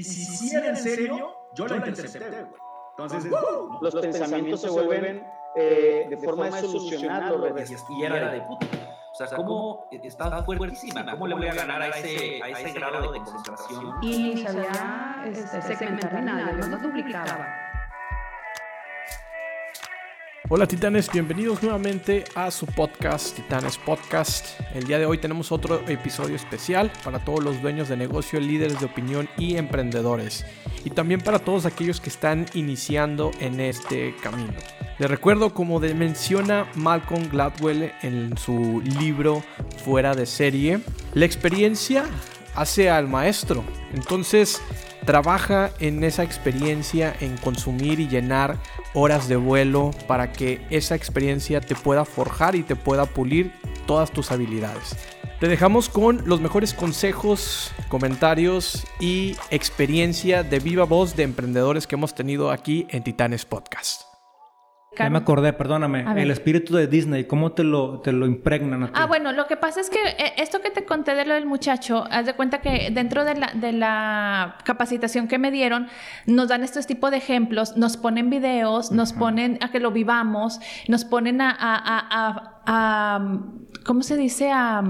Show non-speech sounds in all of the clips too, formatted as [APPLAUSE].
Y si sí era en serio, yo la intercepté, güey. Entonces, los pensamientos se vuelven eh, de forma de solucionar los retos. Y era de puta. O sea, cómo está fuertísima, cómo le voy a ganar a ese, a ese grado de concentración. Y sabía este, segmentar nada, no duplicaba. Hola titanes, bienvenidos nuevamente a su podcast Titanes Podcast. El día de hoy tenemos otro episodio especial para todos los dueños de negocio, líderes de opinión y emprendedores. Y también para todos aquellos que están iniciando en este camino. Les recuerdo, como menciona Malcolm Gladwell en su libro Fuera de serie, la experiencia hace al maestro. Entonces, trabaja en esa experiencia, en consumir y llenar horas de vuelo para que esa experiencia te pueda forjar y te pueda pulir todas tus habilidades. Te dejamos con los mejores consejos, comentarios y experiencia de viva voz de emprendedores que hemos tenido aquí en Titanes Podcast. Ya me acordé, perdóname. El espíritu de Disney, ¿cómo te lo, te lo impregnan a ti? Ah, bueno, lo que pasa es que eh, esto que te conté de lo del muchacho, haz de cuenta que dentro de la, de la capacitación que me dieron, nos dan estos tipos de ejemplos, nos ponen videos, nos ponen a que lo vivamos, nos ponen a, a, a, a ¿cómo se dice? A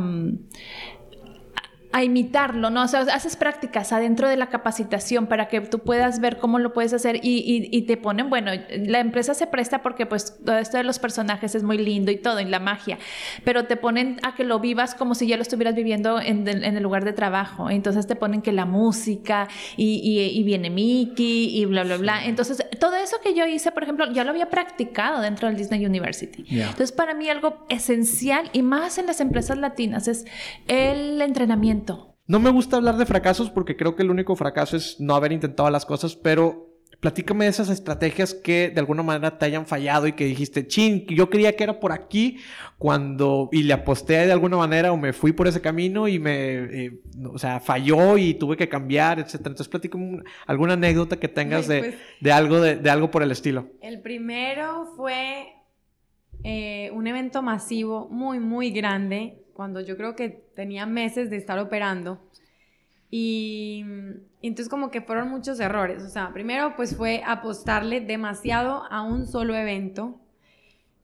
a imitarlo, ¿no? O sea, haces prácticas adentro de la capacitación para que tú puedas ver cómo lo puedes hacer y, y, te ponen, bueno, la empresa se presta porque pues todo esto de los personajes es muy lindo y todo, y la magia, pero te ponen a que lo vivas como si ya lo estuvieras viviendo en, en el lugar de trabajo. Entonces te ponen que la música y, y, viene Mickey y bla, bla, bla. Entonces, todo eso que yo hice, por ejemplo, ya lo había practicado dentro del Disney University. Entonces, para mí algo esencial y más en las empresas latinas es el entrenamiento no me gusta hablar de fracasos porque creo que el único fracaso es no haber intentado las cosas, pero platícame de esas estrategias que de alguna manera te hayan fallado y que dijiste, chin, yo creía que era por aquí cuando y le aposté de alguna manera o me fui por ese camino y me, eh, o sea, falló y tuve que cambiar, etcétera. Entonces platícame alguna anécdota que tengas de, pues de, algo de, de, algo por el estilo. El primero fue eh, un evento masivo muy, muy grande cuando yo creo que tenía meses de estar operando. Y, entonces como que fueron muchos errores. O sea, primero pues fue apostarle demasiado a un solo evento.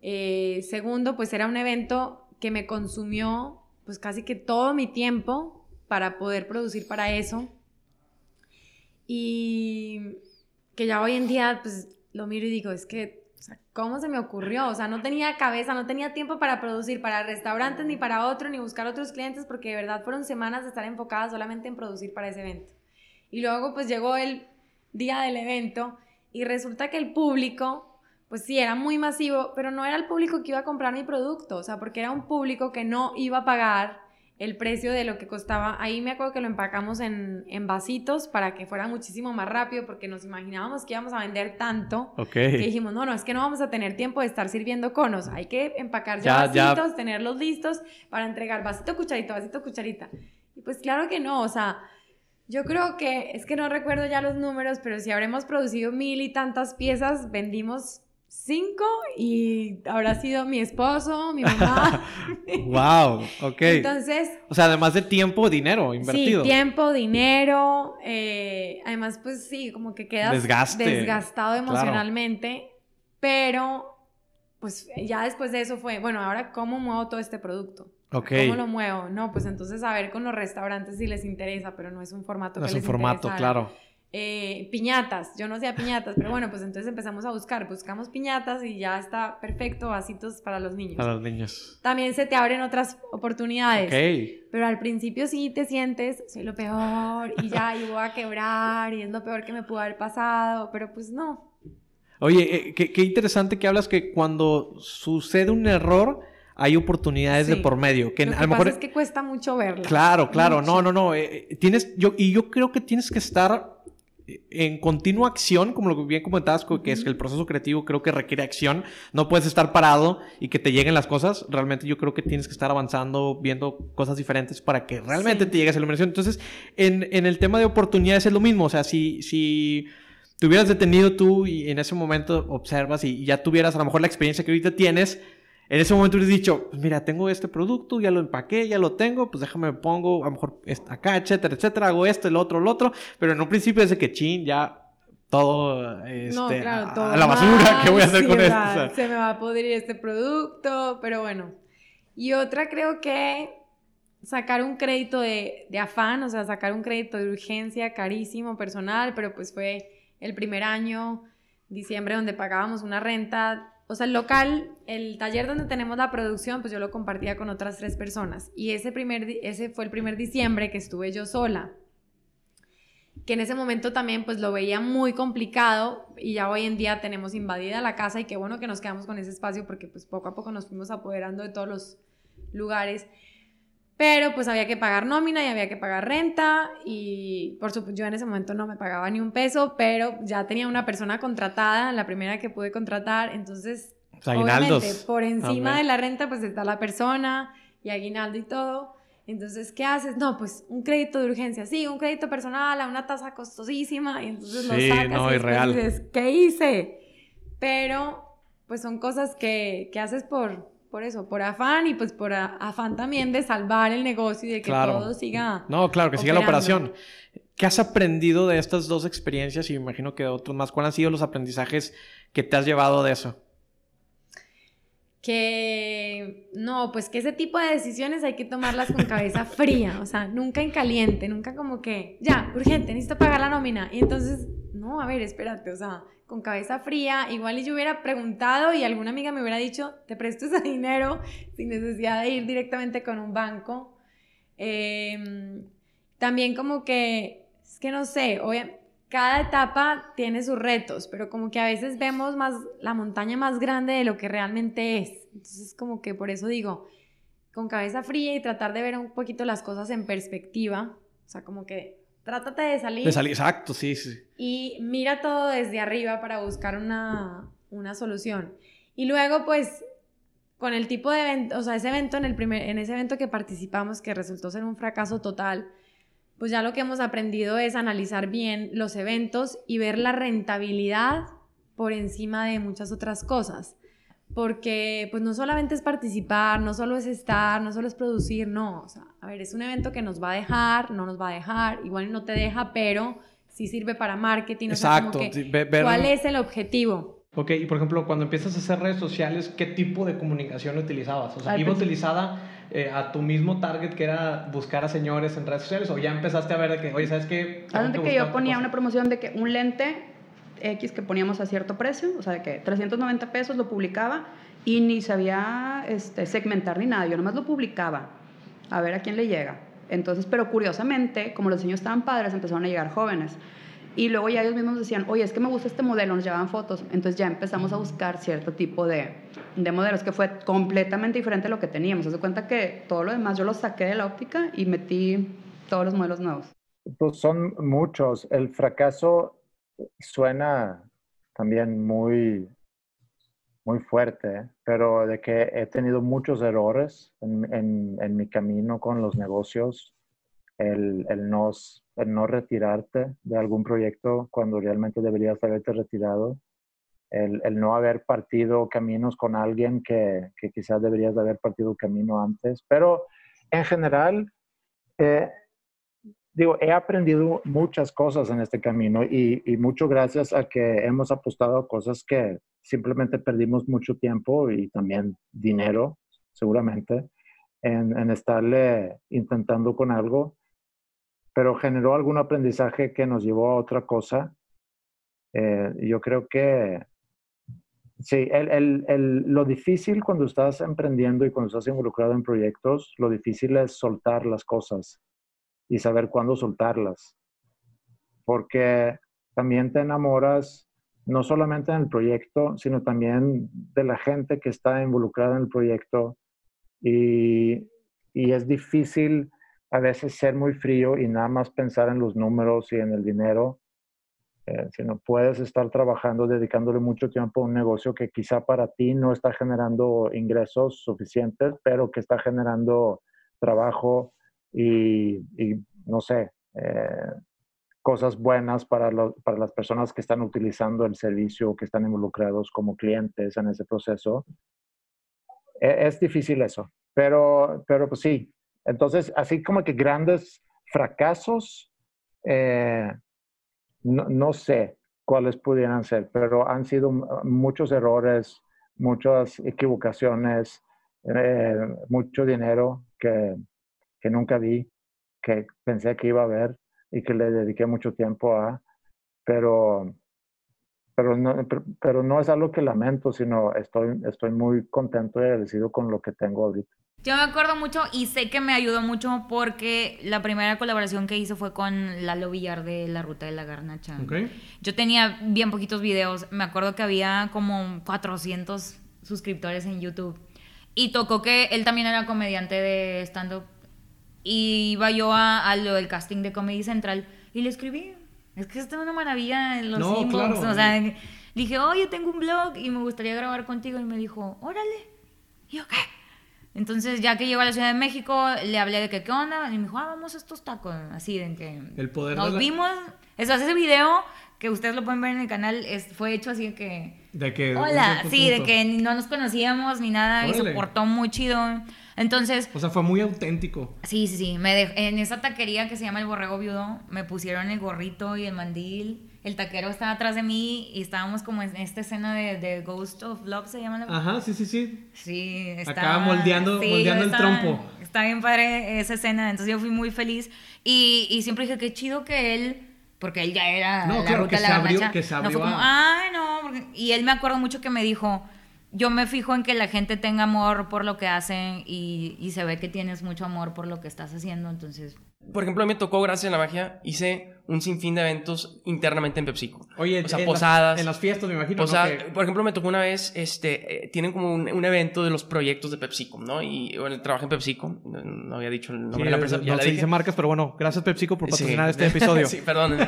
Eh, segundo, pues era un evento que me consumió pues casi que todo mi tiempo para poder producir para eso. Y que ya hoy en día pues lo miro y digo, es que ¿cómo se me ocurrió? O sea, no tenía cabeza, no tenía tiempo para producir para restaurantes ni para otro, ni buscar otros clientes, porque de verdad fueron semanas de estar enfocadas solamente en producir para ese evento. Y luego pues llegó el día del evento y resulta que el público, pues sí, era muy masivo, pero no era el público que iba a comprar mi producto, o sea, porque era un público que no iba a pagar el precio de lo que costaba. Ahí me acuerdo que lo empacamos en, en, vasitos para que fuera muchísimo más rápido porque nos imaginábamos que íbamos a vender tanto que dijimos, no, no, es que no vamos a tener tiempo de estar sirviendo conos. Hay que empacar ya, vasitos, tenerlos listos para entregar vasito, cucharito, vasito, cucharita. Y pues claro que no, o sea, yo creo que, es que no recuerdo ya los números, pero si habremos producido mil y tantas piezas, vendimos cinco y habrá sido mi esposo, mi mamá. [LAUGHS] wow, ok. Entonces. O sea, además de tiempo, dinero invertido. Sí, tiempo, dinero. Eh, además, pues sí, como que quedas desgastado emocionalmente. Pero, pues ya después de eso fue, bueno, ahora cómo muevo todo este producto. Ok. ¿Cómo lo muevo? No, pues entonces a ver con los restaurantes si les interesa, pero no es un formato no que es un formato, claro. Eh, piñatas, yo no hacía piñatas, pero bueno, pues entonces empezamos a buscar, buscamos piñatas y ya está perfecto, vasitos para los niños. Para los niños. También se te abren otras oportunidades. Pero al principio sí te sientes, soy lo peor y ya, y voy a quebrar y es lo peor que me pudo haber pasado, pero pues no. Oye, eh, qué, interesante que hablas que cuando sucede un error, hay oportunidades de por medio. Que, lo a lo mejor es que cuesta mucho verlo. Claro, claro, no, no, no. Eh, tienes, yo, y yo creo que tienes que estar en continua acción, como lo que bien comentabas, que es que el proceso creativo creo que requiere acción. No puedes estar parado y que te lleguen las cosas. Realmente yo creo que tienes que estar avanzando, viendo cosas diferentes para que realmente te llegue esa iluminación. Entonces, en, en, el tema de oportunidades es lo mismo. O sea, si, si te hubieras detenido tú y en ese momento observas y ya tuvieras a lo mejor la experiencia que ahorita tienes, en ese momento hubieras dicho, pues mira, tengo este producto, ya lo empaqué, ya lo tengo, pues déjame pongo, a lo mejor acá, etcétera, etcétera, hago esto, el otro, el otro, pero en un principio es de que chin, ya todo, este, claro, a- todo a la basura, ¿qué voy a hacer con esto? o sea, se me va a podrir este producto, pero bueno. Y otra creo que sacar un crédito de, de afán, o sea, sacar un crédito de urgencia carísimo, personal, pero pues fue el primer año, diciembre, donde pagábamos una renta. O sea, el local, el taller donde tenemos la producción, pues yo lo compartía con otras tres personas. Y ese, primer, ese fue el primer diciembre que estuve yo sola que en ese momento también pues lo veía muy complicado y ya hoy en día tenemos invadida la casa y qué bueno que nos quedamos con ese espacio porque pues poco a poco nos fuimos apoderando de todos los lugares. Pero pues había que pagar nómina y había que pagar renta y por supuesto yo en ese momento no me pagaba ni un peso, pero ya tenía una persona contratada, la primera que pude contratar, entonces pues, aguinaldos. Obviamente, por encima Amén. de la renta, pues está la persona y aguinaldo y todo. Entonces, ¿qué haces? No, pues un crédito de urgencia, sí, un crédito personal a una tasa costosísima y entonces Sí, lo sacas no, y real. dices, ¿qué hice? Pero, pues son cosas que, que haces por, por eso, por afán y pues por afán también de salvar el negocio y de que Claro. todo siga. No, claro, que siga la operación. ¿Qué has aprendido de estas dos experiencias? Y me imagino que de otros más. ¿Cuáles han sido los aprendizajes que te has llevado de eso? que no, pues que ese tipo de decisiones hay que tomarlas con cabeza fría, o sea, nunca en caliente, nunca como que, ya, urgente, necesito pagar la nómina. Y entonces, no, a ver, espérate, o sea, con cabeza fría, igual y yo hubiera preguntado y alguna amiga me hubiera dicho, te presto ese [LAUGHS] dinero sin necesidad de ir directamente con un banco. Eh, también como que, es que no sé, obvia- cada etapa tiene sus retos, pero como que a veces vemos más la montaña más grande de lo que realmente es. Entonces como que por eso digo, con cabeza fría y tratar de ver un poquito las cosas en perspectiva, o sea, como que trátate de salir De salir, exacto, sí, sí. y mira todo desde arriba para buscar una, una solución. Y luego, pues, con el tipo de evento, o sea, ese evento en, el primer, en ese evento que participamos, que resultó ser un fracaso total, pues ya lo que hemos aprendido es analizar bien los eventos y ver la rentabilidad por encima de muchas otras cosas. Porque pues no solamente es participar, no solo es estar, no solo es producir, no. O sea, a ver, es un evento que nos va a dejar, no nos va a dejar, igual no te deja, pero sí sirve para marketing. o sea, como Exacto. que, ver- ¿Cuál es el objetivo? Ok, y por ejemplo, cuando empiezas a hacer redes sociales, ¿qué tipo de comunicación utilizabas? O sea, Al ¿iba principio- utilizada eh, a tu mismo target que era buscar a señores en redes sociales? ¿O ya empezaste a ver de que, oye, ¿sabes qué? Antes que yo ponía cosa"? una promoción de que un lente X que poníamos a cierto precio, o sea, de que 390 pesos lo publicaba y ni sabía este, segmentar ni nada, yo nomás lo publicaba a ver a quién le llega. Entonces, pero curiosamente, como los diseños estaban padres, empezaron a llegar jóvenes. Y luego ya ellos mismos decían, oye, es que me gusta este modelo, nos llevaban fotos. Entonces ya empezamos a buscar cierto tipo de, de modelos que fue completamente diferente a lo que teníamos. Haz cuenta que todo lo demás yo lo saqué de la óptica y metí todos los modelos nuevos. Pues son muchos. El fracaso suena también muy, muy fuerte, pero de que he tenido muchos errores en, en- mi camino con los negocios, el, el no, el no retirarte de algún proyecto cuando realmente deberías haberte retirado, el, el no haber partido caminos con alguien que, que quizás deberías de haber partido camino antes, pero en general... eh, digo, he aprendido muchas cosas en este camino y, y mucho gracias a que hemos apostado a cosas que simplemente perdimos mucho tiempo y también dinero, seguramente, en, en estarle intentando con algo, pero generó algún aprendizaje que nos llevó a otra cosa. Eh, yo creo que sí, el, el, el, lo difícil cuando estás emprendiendo y cuando estás involucrado en proyectos, lo difícil es soltar las cosas y saber cuándo soltarlas. Porque también te enamoras no solamente en el proyecto, sino también de la gente que está involucrada en el proyecto. Y, y es difícil a veces ser muy frío y nada más pensar en los números y en el dinero, eh, sino puedes estar trabajando, dedicándole mucho tiempo a un negocio que quizá para ti no está generando ingresos suficientes, pero que está generando trabajo y, y no sé, eh, cosas buenas para, lo, para las personas que están utilizando el servicio, que están involucrados como clientes en ese proceso. e, es, difícil eso, pero, pero pues sí. Entonces, así como que grandes fracasos, eh, no, no, sé cuáles pudieran ser, pero han sido muchos errores, muchas equivocaciones, eh, mucho dinero que, que nunca vi, que pensé que iba a haber y que le dediqué mucho tiempo a, pero pero no, pero no es algo que lamento, sino estoy, estoy muy contento y agradecido con lo que tengo ahorita. Yo me acuerdo mucho y sé que me ayudó mucho porque la primera colaboración que hice fue con Lalo Villar de La Ruta de la Garnacha. Yo tenía bien poquitos videos, me acuerdo que había como 400 suscriptores en YouTube y tocó que él también era comediante de stand-up y iba yo a, a lo del casting de Comedy Central y le escribí es que esto es una maravilla en los no, O sea, dije, oye, tengo un blog y me gustaría grabar contigo. Y me dijo, órale. Y yo, ¿qué? Entonces, ya que llegó a la Ciudad de México, le hablé de que, ¿qué onda? Y me dijo, ah, vamos a estos tacos. Así, de que... El poder Nos vimos. Eso, ese video, que ustedes lo pueden ver en el canal, es, fue hecho así de que... De que... Hola, sí, de que no nos conocíamos ni nada. Y se portó muy chido. Entonces... O sea, fue muy auténtico. Sí, sí, sí. Me en esa taquería que se llama El Borrego Viudo, me pusieron el gorrito y el mandil. El taquero estaba atrás de mí y estábamos como en esta escena de, Ghost of Love, se llama la... Ajá, sí, sí, sí. Sí, estaba... moldeando, moldeando el trompo. Está bien padre esa escena, entonces yo fui muy feliz. Y, y siempre dije, qué chido que él porque él ya era no, la claro, ruta que de la se abrió, que se abrió no fue como, ay, no, y él me acuerdo mucho que me dijo, yo me fijo en que la gente tenga amor por lo que hacen y, y, se ve que tienes mucho amor por lo que estás haciendo, entonces... Por ejemplo, a mí me tocó, gracias a la magia, hice un sinfín de eventos internamente en PepsiCo. Oye, o sea, en posadas. Las, en las fiestas, me imagino. O sea, por ejemplo, me tocó una vez, este, eh, tienen como un, un, evento de los proyectos de PepsiCo, ¿no? Y bueno, trabajé en PepsiCo, no, había dicho el nombre de la empresa. Ya no se dice marcas, pero bueno, gracias PepsiCo por patrocinar este [LAUGHS] episodio. sí, perdón.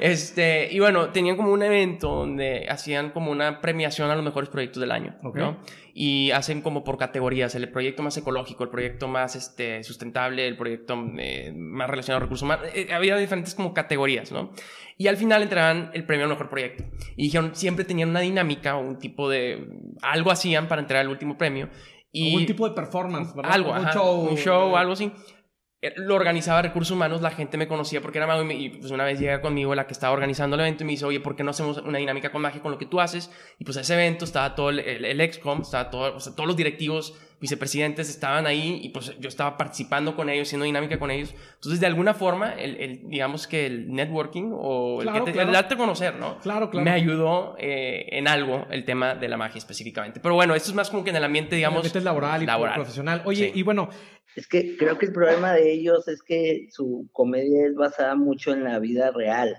este, y bueno, tenían como un evento donde hacían como una premiación a los mejores proyectos del año, ¿no? Y hacen como por categorías, el proyecto más ecológico, el proyecto más este, sustentable, el proyecto eh, más relacionado a recursos humanos. Eh, había diferentes como categorías, ¿no? Y al final entregaban el premio al mejor proyecto. Y dijeron, siempre tenían una dinámica o un tipo de... Algo hacían para entregar el último premio. Y un tipo de performance, ¿verdad? Algo, un show. Un show, algo así. Eh, lo organizaba Recursos Humanos, la gente me conocía porque era mago y, pues una vez llega conmigo la que estaba organizando el evento y me dice, oye, ¿por qué no hacemos una dinámica con magia con lo que tú haces? Y pues ese evento estaba todo el, el, excom, estaba todo, o sea, todos los directivos, vicepresidentes estaban ahí y pues yo estaba participando con ellos, haciendo dinámica con ellos. Entonces, de alguna forma, el, el digamos que el networking o el, que te, darte a conocer, ¿no? Claro, claro. Me ayudó eh, en algo el tema de la magia específicamente. Pero bueno, esto es más como que en el ambiente, digamos... El ambiente laboral y laboral. profesional. Oye, y bueno, es que creo que el problema de ellos es que su comedia es basada mucho en la vida real,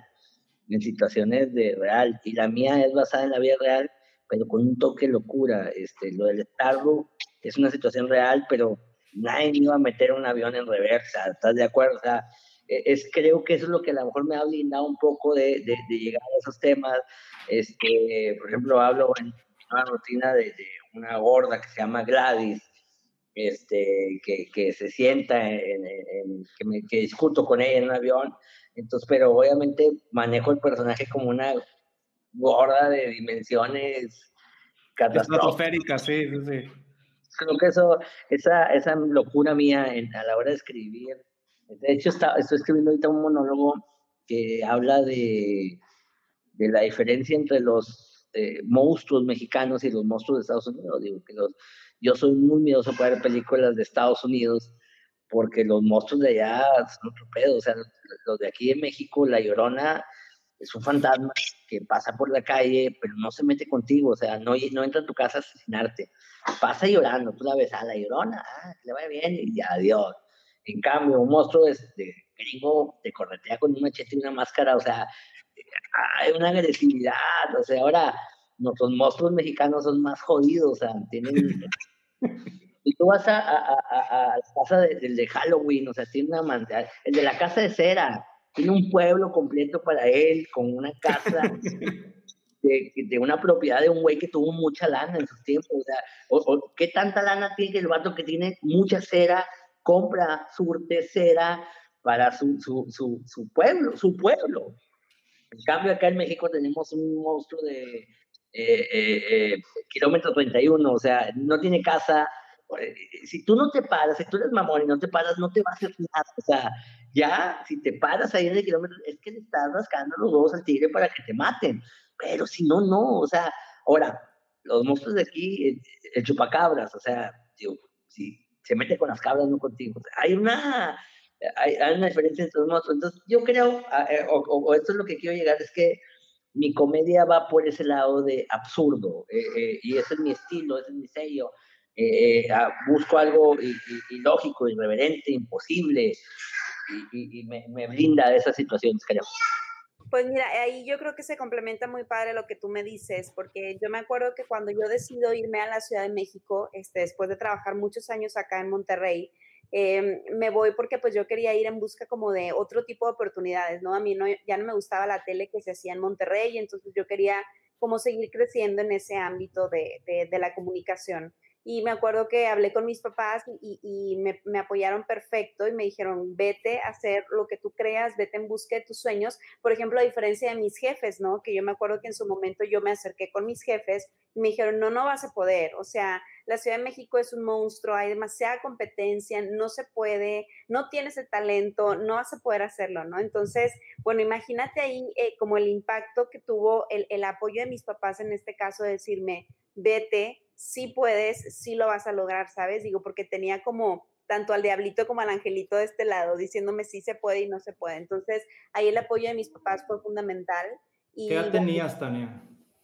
en situaciones de real, y la mía es basada en la vida real, pero con un toque de locura. Este, lo del Starbucks es una situación real, pero nadie iba a meter un avión en reversa, ¿estás de acuerdo? O sea, e, es, creo que eso es lo que a lo mejor me ha blindado un poco de, de, llegar a esos temas. Este, por ejemplo, hablo en una rutina de, de una gorda que se llama Gladys, este, que, que se sienta, en, que, me, que, discuto con ella en un avión. Entonces, pero obviamente manejo el personaje como una gorda de dimensiones catastróficas. sí, sí, sí. Creo que eso, esa, esa locura mía en, a la hora de escribir. De hecho, está, estoy escribiendo ahorita un monólogo que habla de, de la diferencia entre los eh, monstruos mexicanos y los monstruos de Estados Unidos. Digo, que los, yo soy muy miedoso para ver películas de Estados Unidos porque los monstruos de allá son otro pedo. O sea, los de aquí de México, La Llorona es un fantasma que pasa por la calle, pero no se mete contigo. O sea, no, no entra a tu casa a asesinarte. Pasa llorando, tú la ves a La Llorona, ah, le va bien y adiós. En cambio, un monstruo de, de gringo te corretea con un machete y una máscara. O sea, hay una agresividad. O sea, ahora nuestros monstruos mexicanos son más jodidos, o sea, tienen... [LAUGHS] y tú vas a, a, a, la casa del de, Halloween, o sea, tiene una el de la casa de cera, tiene un pueblo completo para él, con una casa [LAUGHS] de, de una propiedad de un güey que tuvo mucha lana en sus tiempos, o sea, o, ¿qué tanta lana tiene el vato que tiene mucha cera, compra, surte cera para su, su, su, su pueblo, su pueblo? En cambio, acá en México tenemos un monstruo de, eh, eh, eh, kilómetro 31, o sea, no tiene casa, si tú no te paras, si tú eres mamón y no te paras, no te va a hacer nada. O sea, ya, si te paras ahí en el kilómetro, es que le estás rascando los huevos al tigre para que te maten. Pero si no, no. O sea, ahora, los monstruos de aquí, el, chupacabras, o sea, si se mete con las cabras, no contigo. hay una hay, una diferencia entre los monstruos. Entonces, yo creo, eh, o, esto es lo que quiero llegar, es que mi comedia va por ese lado de absurdo, eh, eh, y ese es mi estilo, ese es mi sello. Ah, busco algo ilógico, irreverente, imposible, y, me, me, brinda de esas situaciones, creo. Pues mira, ahí yo creo que se complementa muy padre lo que tú me dices, porque yo me acuerdo que cuando yo decido irme a la Ciudad de México, este, después de trabajar muchos años acá en Monterrey, Em, me voy porque pues yo quería ir en busca como de otro tipo de oportunidades, ¿no? A mí no, ya no me gustaba la tele que se hacía en Monterrey, entonces yo quería como seguir creciendo en ese ámbito de, de la comunicación. Y me acuerdo que hablé con mis papás y, me, apoyaron perfecto y me dijeron, vete a hacer lo que tú creas, vete en busca de tus sueños. Por ejemplo, a diferencia de mis jefes, ¿no? Que yo me acuerdo que en su momento yo me acerqué con mis jefes y me dijeron, no, no vas a poder. O sea, la Ciudad de México es un monstruo, hay demasiada competencia, no se puede, no tienes el talento, no vas a poder hacerlo, ¿no? Entonces, bueno, imagínate ahí eh, como el impacto que tuvo el, el apoyo de mis papás en este caso, de decirme, vete, sí puedes, sí lo vas a lograr, ¿sabes? Digo, porque tenía como tanto al diablito como al angelito de este lado, diciéndome sí se puede y no se puede. Entonces, ahí el apoyo de mis papás fue fundamental. Y, ¿Qué edad tenías, Tania?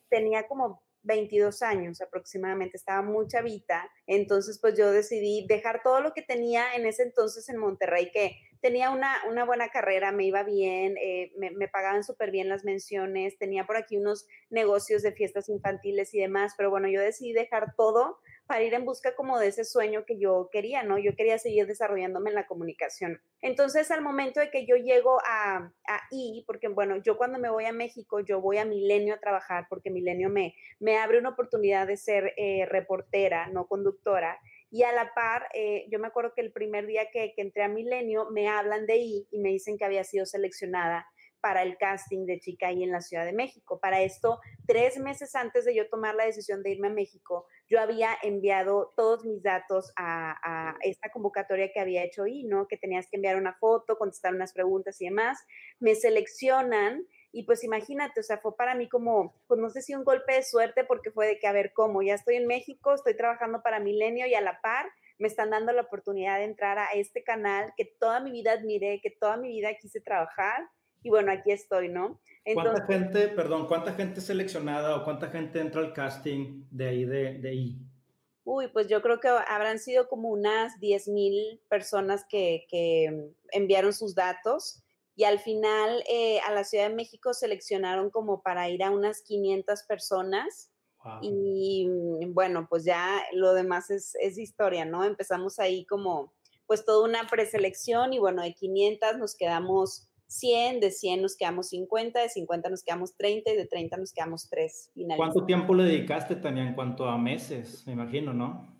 Tenía como 22 años aproximadamente, estaba muy chavita, entonces pues yo decidí dejar todo lo que tenía en ese entonces en Monterrey, que tenía una, una buena carrera, me iba bien, eh, me, me, pagaban súper bien las menciones, tenía por aquí unos negocios de fiestas infantiles y demás, pero bueno, yo decidí dejar todo para ir en busca como de ese sueño que yo quería, ¿no? Yo quería seguir desarrollándome en la comunicación. Entonces, al momento de que yo llego a, a I, porque bueno, yo cuando me voy a México, yo voy a Milenio a trabajar, porque Milenio me, me abre una oportunidad de ser eh, reportera, no conductora. Y a la par, eh, yo me acuerdo que el primer día que, que entré a Milenio, me hablan de I y me dicen que había sido seleccionada para el casting de Chica ahí en la Ciudad de México. Para esto, tres meses antes de yo tomar la decisión de irme a México, yo había enviado todos mis datos a, esta convocatoria que había hecho ahí, ¿no? Que tenías que enviar una foto, contestar unas preguntas y demás. Me seleccionan y pues imagínate, o sea, fue para mí como, pues no sé si un golpe de suerte porque fue de que, a ver, ¿cómo? Ya estoy en México, estoy trabajando para Milenio y a la par me están dando la oportunidad de entrar a este canal que toda mi vida admiré, que toda mi vida quise trabajar y bueno, aquí estoy, ¿no? ¿Cuánta gente, perdón, cuánta gente seleccionada o cuánta gente entra al casting de ahí, de, de ahí? Uy, pues yo creo que habrán sido como unas 10 mil personas que, que, enviaron sus datos y al final eh, a la Ciudad de México seleccionaron como para ir a unas 500 personas. Y mm, bueno, pues ya lo demás es, es historia, ¿no? Empezamos ahí como pues toda una preselección y bueno, de 500 nos quedamos 100, de 100 nos quedamos 50, de 50 nos quedamos 30 y de 30 nos quedamos 3 ¿Cuánto tiempo le dedicaste, Tania, en cuanto a meses, me imagino, no?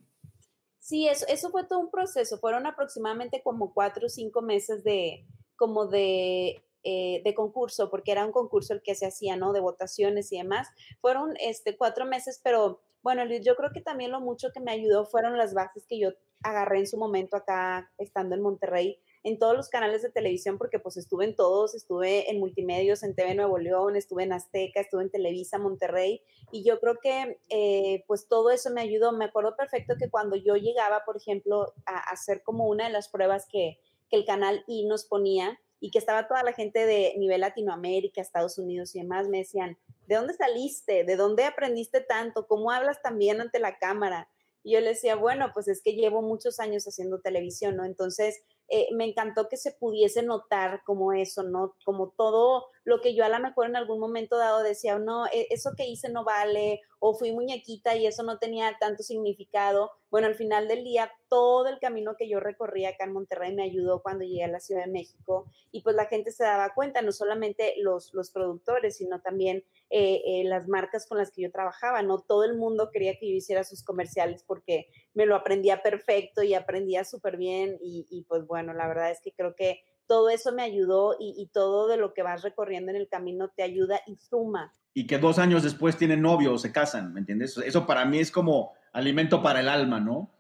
Sí, eso, eso fue todo un proceso. Fueron aproximadamente como 4 o 5 meses de, como de, eh, de concurso, porque era un concurso el que se hacía, ¿no? De votaciones y demás. Fueron este, cuatro meses, pero bueno, yo creo que también lo mucho que me ayudó fueron las bases que yo agarré en su momento acá, estando en Monterrey, en todos los canales de televisión, porque pues estuve en todos, estuve en Multimedios, en TV Nuevo León, estuve en Azteca, estuve en Televisa, Monterrey, y yo creo que eh, pues todo eso me ayudó. Me acuerdo perfecto que cuando yo llegaba, por ejemplo, a, hacer como una de las pruebas que, que el canal I nos ponía, y que estaba toda la gente de nivel Latinoamérica, Estados Unidos y demás, me decían, ¿de dónde saliste? ¿De dónde aprendiste tanto? ¿Cómo hablas también ante la cámara? Y yo le decía, bueno, pues es que llevo muchos años haciendo televisión, ¿no? Entonces, eh, me encantó que se pudiese notar como eso, ¿no? Como todo lo que yo a lo mejor en algún momento dado decía, no, e, eso que hice no vale, o fui muñequita y eso no tenía tanto significado. Bueno, al final del día, todo el camino que yo recorrí acá en Monterrey me ayudó cuando llegué a la Ciudad de México y pues la gente se daba cuenta, no solamente los, los productores, sino también eh, eh, las marcas con las que yo trabajaba, no todo el mundo quería que yo hiciera sus comerciales porque me lo aprendía perfecto y aprendía súper bien y, y pues bueno, la verdad es que creo que todo eso me ayudó y, todo de lo que vas recorriendo en el camino te ayuda y suma. Y que dos años después tienen novio o se casan, ¿me entiendes? Eso para mí es como alimento para el alma, ¿no?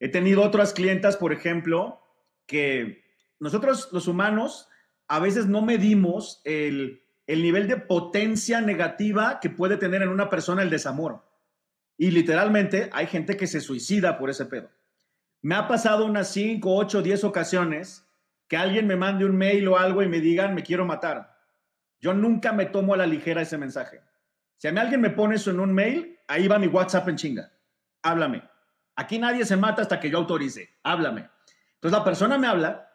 He tenido otras clientas, por ejemplo, que nosotros los humanos a veces no medimos el, el nivel de potencia negativa que puede tener en una persona el desamor. Y literalmente hay gente que se suicida por ese pedo. Me ha pasado unas 5, 8, 10 ocasiones que alguien me mande un mail o algo y me digan, me quiero matar. Yo nunca me tomo a la ligera ese mensaje. Si a mí alguien me pone eso en un mail, ahí va mi WhatsApp en chinga. Háblame. Aquí nadie se mata hasta que yo autorice. Háblame. Entonces la persona me habla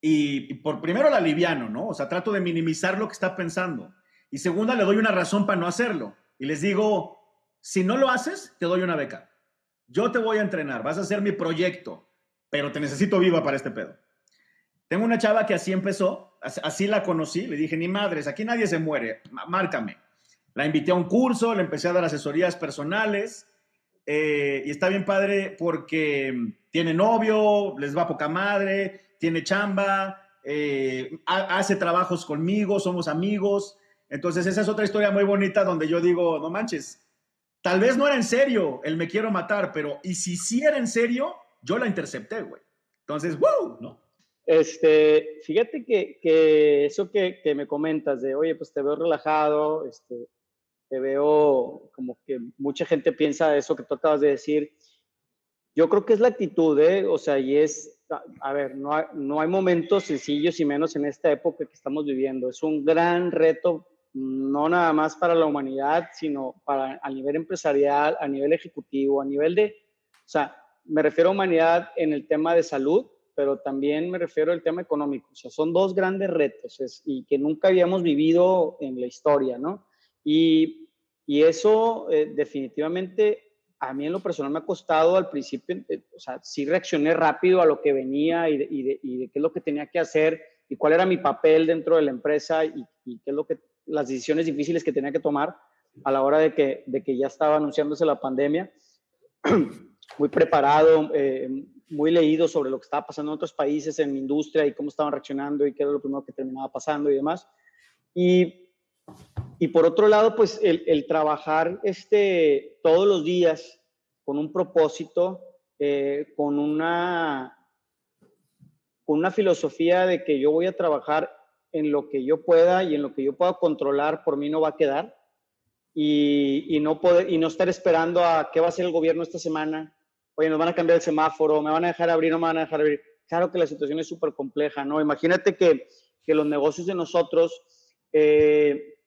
y, por primero la aliviano, ¿no? O sea, trato de minimizar lo que está pensando. Y segunda, le doy una razón para no hacerlo. Y les digo, si no lo haces, te doy una beca. Yo te voy a entrenar, vas a hacer mi proyecto, pero te necesito viva para este pedo. Tengo una chava que así empezó, así la conocí, le dije, ni madres, aquí nadie se muere, márcame. La invité a un curso, le empecé a dar asesorías personales eh, y está bien padre porque tiene novio, les va poca madre, tiene chamba, eh, hace trabajos conmigo, somos amigos. Entonces esa es otra historia muy bonita donde yo digo, no manches, tal vez no era en serio el me quiero matar, pero y si sí era en serio, yo la intercepté, güey. Entonces, ¡wow! ¿no? Este, fíjate que, que eso que, que, me comentas de, oye, pues te veo relajado, este, te veo como que mucha gente piensa eso que tú acabas de decir. Yo creo que es la actitud, ¿eh? O sea, y es, a, ver, no hay, no hay momentos sencillos y menos en esta época que estamos viviendo. Es un gran reto, no nada más para la humanidad, sino para a nivel empresarial, a nivel ejecutivo, a nivel de, o sea, me refiero a humanidad en el tema de salud, pero también me refiero al tema económico. O sea, son dos grandes retos y que nunca habíamos vivido en la historia, ¿no? Y, y eso eh, definitivamente a mí en lo personal me ha costado al principio, eh, o sea, sí reaccioné rápido a lo que venía y de, y, de, y de, qué es lo que tenía que hacer y cuál era mi papel dentro de la empresa y, y, qué es lo que, las decisiones difíciles que tenía que tomar a la hora de que, de que ya estaba anunciándose la pandemia. [CLEARS THROAT] Muy preparado, eh, muy leído sobre lo que estaba pasando en otros países, en mi industria y cómo estaban reaccionando y qué era lo primero que terminaba pasando y demás. Y, y por otro lado, pues el, el, trabajar este, todos los días con un propósito, eh, con, una, con una filosofía de que yo voy a trabajar en lo que yo pueda y en lo que yo pueda controlar, por mí no va a quedar. Y, y, no poder, y no estar esperando a qué va a hacer el gobierno esta semana, oye, nos van a cambiar el semáforo, me van a dejar abrir, no me van a dejar abrir. Claro que la situación es súper compleja, ¿no? Imagínate que, que, los negocios de nosotros, eh,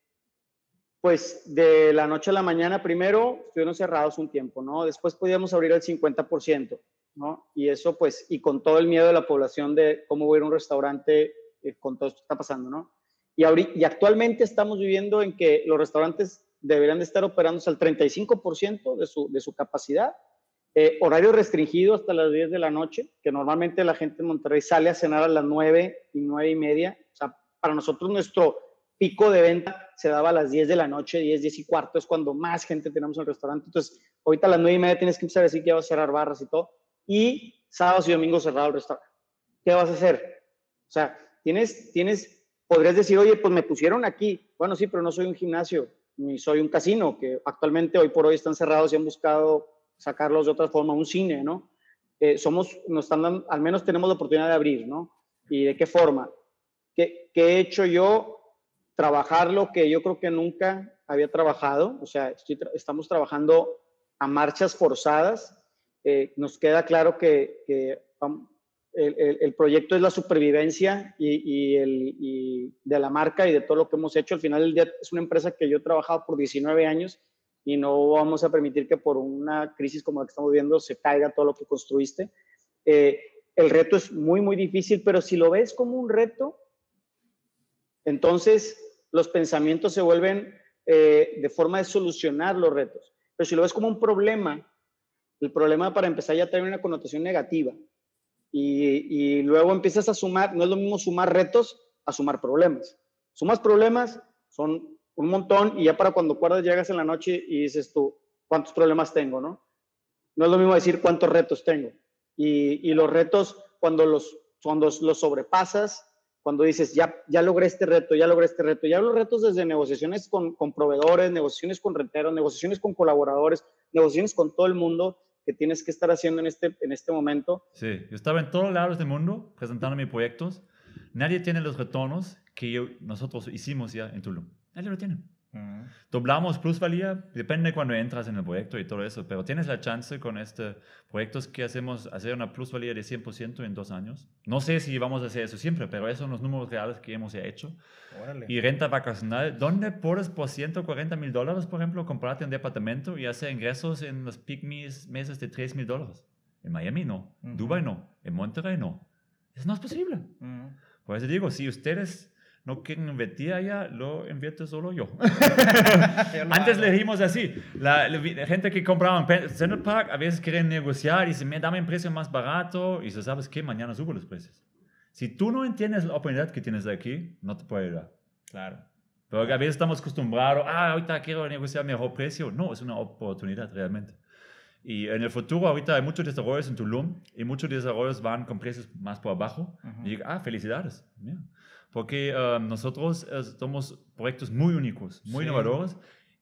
pues de la noche a la mañana primero estuvieron cerrados un tiempo, ¿no? Después podíamos abrir el 50%, ¿no? Y eso pues, y con todo el miedo de la población de cómo voy a ir a un restaurante eh, con todo esto que está pasando, ¿no? Y, y actualmente estamos viviendo en que los restaurantes deberían de estar operándose al 35% de su, de su capacidad eh, horario restringido hasta las 10 de la noche, que normalmente la gente en Monterrey sale a cenar a las 9 y 9 y media. O sea, para nosotros nuestro pico de venta se daba a las 10 de la noche, 10, 10 y cuarto, es cuando más gente tenemos en el restaurante. Entonces, ahorita a las 9 y media tienes que empezar a decir que vas a cerrar barras y todo. Y sábados y domingos cerrado el restaurante. ¿Qué vas a hacer? O sea, tienes, tienes, podrías decir, oye, pues me pusieron aquí. Bueno, sí, pero no soy un gimnasio, ni soy un casino, que actualmente hoy por hoy están cerrados y han buscado sacarlos de otra forma, un cine, ¿no? Eh, somos, nos están dando, al menos tenemos la oportunidad de abrir, ¿no? ¿Y de qué forma? ¿Qué, qué he hecho yo? Trabajar lo que yo creo que nunca había trabajado, o sea, estoy, estamos trabajando a marchas forzadas. Eh, nos queda claro que, que um, el, el, el, proyecto es la supervivencia y, y, el, y de la marca y de todo lo que hemos hecho. Al final del día es una empresa que yo he trabajado por 19 años y no vamos a permitir que por una crisis como la que estamos viendo se caiga todo lo que construiste. Eh, el reto es muy, muy difícil, pero si lo ves como un reto, entonces los pensamientos se vuelven eh, de forma de solucionar los retos. Pero si lo ves como un problema, el problema para empezar ya tiene una connotación negativa. Y, y luego empiezas a sumar, no es lo mismo sumar retos a sumar problemas. Sumas problemas, son un montón y ya para cuando acuerdas llegas en la noche y dices tú, ¿cuántos problemas tengo, no? No es lo mismo decir cuántos retos tengo. Y, y los retos, cuando los, cuando los sobrepasas, cuando dices, ya, ya logré este reto, ya logré este reto, ya los retos desde negociaciones con, con proveedores, negociaciones con renteros, negociaciones con colaboradores, negociaciones con todo el mundo, que tienes que estar haciendo en este, en este momento. Sí, yo estaba en todos lados del mundo presentando mis proyectos. Nadie tiene los retornos que nosotros hicimos ya en Tulum. Nadie lo tiene. Doblamos plusvalía, depende cuando entras en el proyecto y todo eso, pero tienes la chance con este proyectos que hacemos hacer una plusvalía de 100% en dos años. No sé si vamos a hacer eso siempre, pero esos son los números reales que hemos hecho. Y renta vacacional, ¿dónde puedes por 140 mil dólares, por ejemplo, comprarte un departamento y hacer ingresos en los peak meses de 3 mil dólares? En Miami no, en Dubai no, en Monterrey no. Eso no es posible. Por eso digo, si ustedes no quieren invertir allá, lo invierto solo yo. [LAUGHS] Antes le dijimos así, la, gente que compraba en Central Park a veces quieren negociar y dicen, me dame un precio más barato y se sabes que mañana subo los precios. Si tú no entiendes la oportunidad que tienes aquí, no te puede ayudar. Claro. Pero a veces estamos acostumbrados, ah, ahorita quiero negociar mejor precio. No, es una oportunidad realmente. Y en el futuro, ahorita hay muchos desarrollos en Tulum y muchos desarrollos van con precios más por abajo. Y digo, ah, felicidades porque uh, nosotros uh, somos proyectos muy únicos, muy sí. innovadores,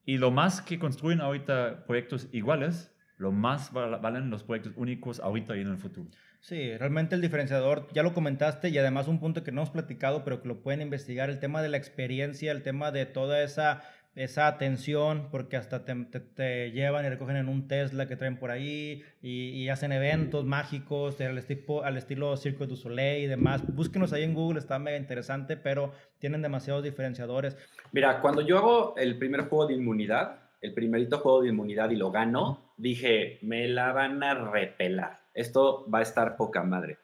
y lo más que construyen ahorita proyectos iguales, lo más valen los proyectos únicos ahorita y en el futuro. Sí, realmente el diferenciador, ya lo comentaste, y además un punto que no hemos platicado, pero que lo pueden investigar, el tema de la experiencia, el tema de toda esa esa atención, porque hasta te, te, llevan y recogen en un Tesla que traen por ahí y, hacen eventos mágicos al, estilo, al estilo Circo du Soleil y demás. Búsquenos ahí en Google, está mega interesante, pero tienen demasiados diferenciadores. Mira, cuando yo hago el primer juego de inmunidad, el primerito juego de inmunidad y lo gano, dije, me la van a repelar. Esto va a estar poca madre.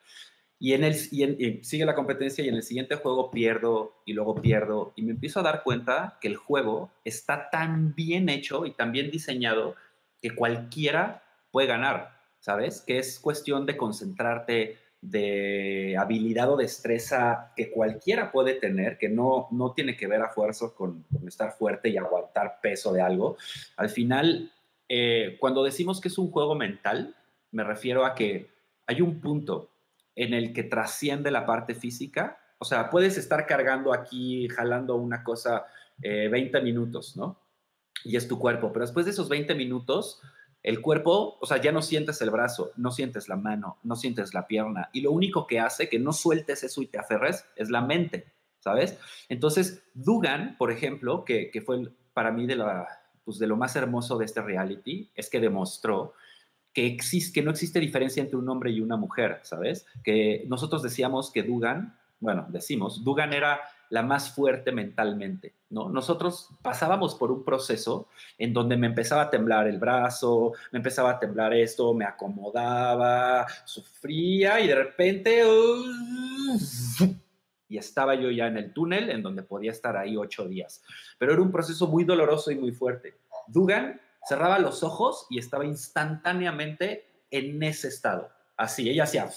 Y, en el, sigue la competencia y en el siguiente juego pierdo y luego pierdo y me empiezo a dar cuenta que el juego está tan bien hecho y tan bien diseñado que cualquiera puede ganar, ¿sabes? Que es cuestión de concentrarte, de habilidad o destreza que cualquiera puede tener, que no, no tiene que ver a fuerza con, estar fuerte y aguantar peso de algo. Al final, eh, cuando decimos que es un juego mental, me refiero a que hay un punto en el que trasciende la parte física. O sea, puedes estar cargando aquí, jalando una cosa 20 eh, minutos, ¿no? Y es tu cuerpo, pero después de esos 20 minutos, el cuerpo, o sea, ya no sientes el brazo, no sientes la mano, no sientes la pierna, y lo único que hace que no sueltes eso y te aferres es la mente, ¿sabes? Entonces, Dugan, por ejemplo, que, que fue para mí de, la, pues de lo más hermoso de este reality, es que demostró que, existe, que no existe diferencia entre un hombre y una mujer, ¿sabes? Que nosotros decíamos que Dugan, bueno, decimos, Dugan era la más fuerte mentalmente, ¿no? Nosotros pasábamos por un proceso en donde me empezaba a temblar el brazo, me empezaba a temblar esto, me acomodaba, sufría y de repente... y estaba yo ya en el túnel en donde podía estar ahí ocho días. Pero era un proceso muy doloroso y muy fuerte. Dugan cerraba los ojos y estaba instantáneamente en ese estado. Así, ella hacía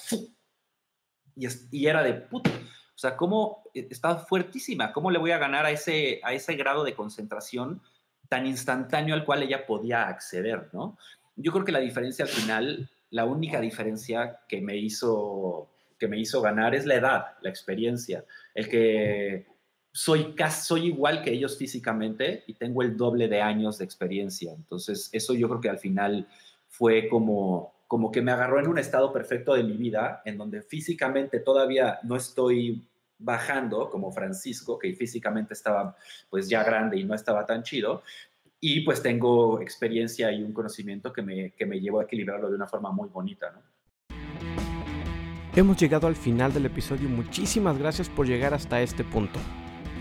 y, y, era de puto. O sea, cómo e, estaba fuertísima, cómo le voy a ganar a ese, a ese grado de concentración tan instantáneo al cual ella podía acceder, ¿no? Yo creo que la diferencia al final, la única diferencia que me hizo que me hizo ganar es la edad, la experiencia, el que soy, igual que ellos físicamente y tengo el doble de años de experiencia. Entonces, eso yo creo que al final fue como, como que me agarró en un estado perfecto de mi vida, en donde físicamente todavía no estoy bajando como Francisco, que físicamente estaba pues ya grande y no estaba tan chido, y pues tengo experiencia y un conocimiento que me, que me llevó a equilibrarlo de una forma muy bonita. Hemos llegado al final del episodio. Muchísimas gracias por llegar hasta este punto.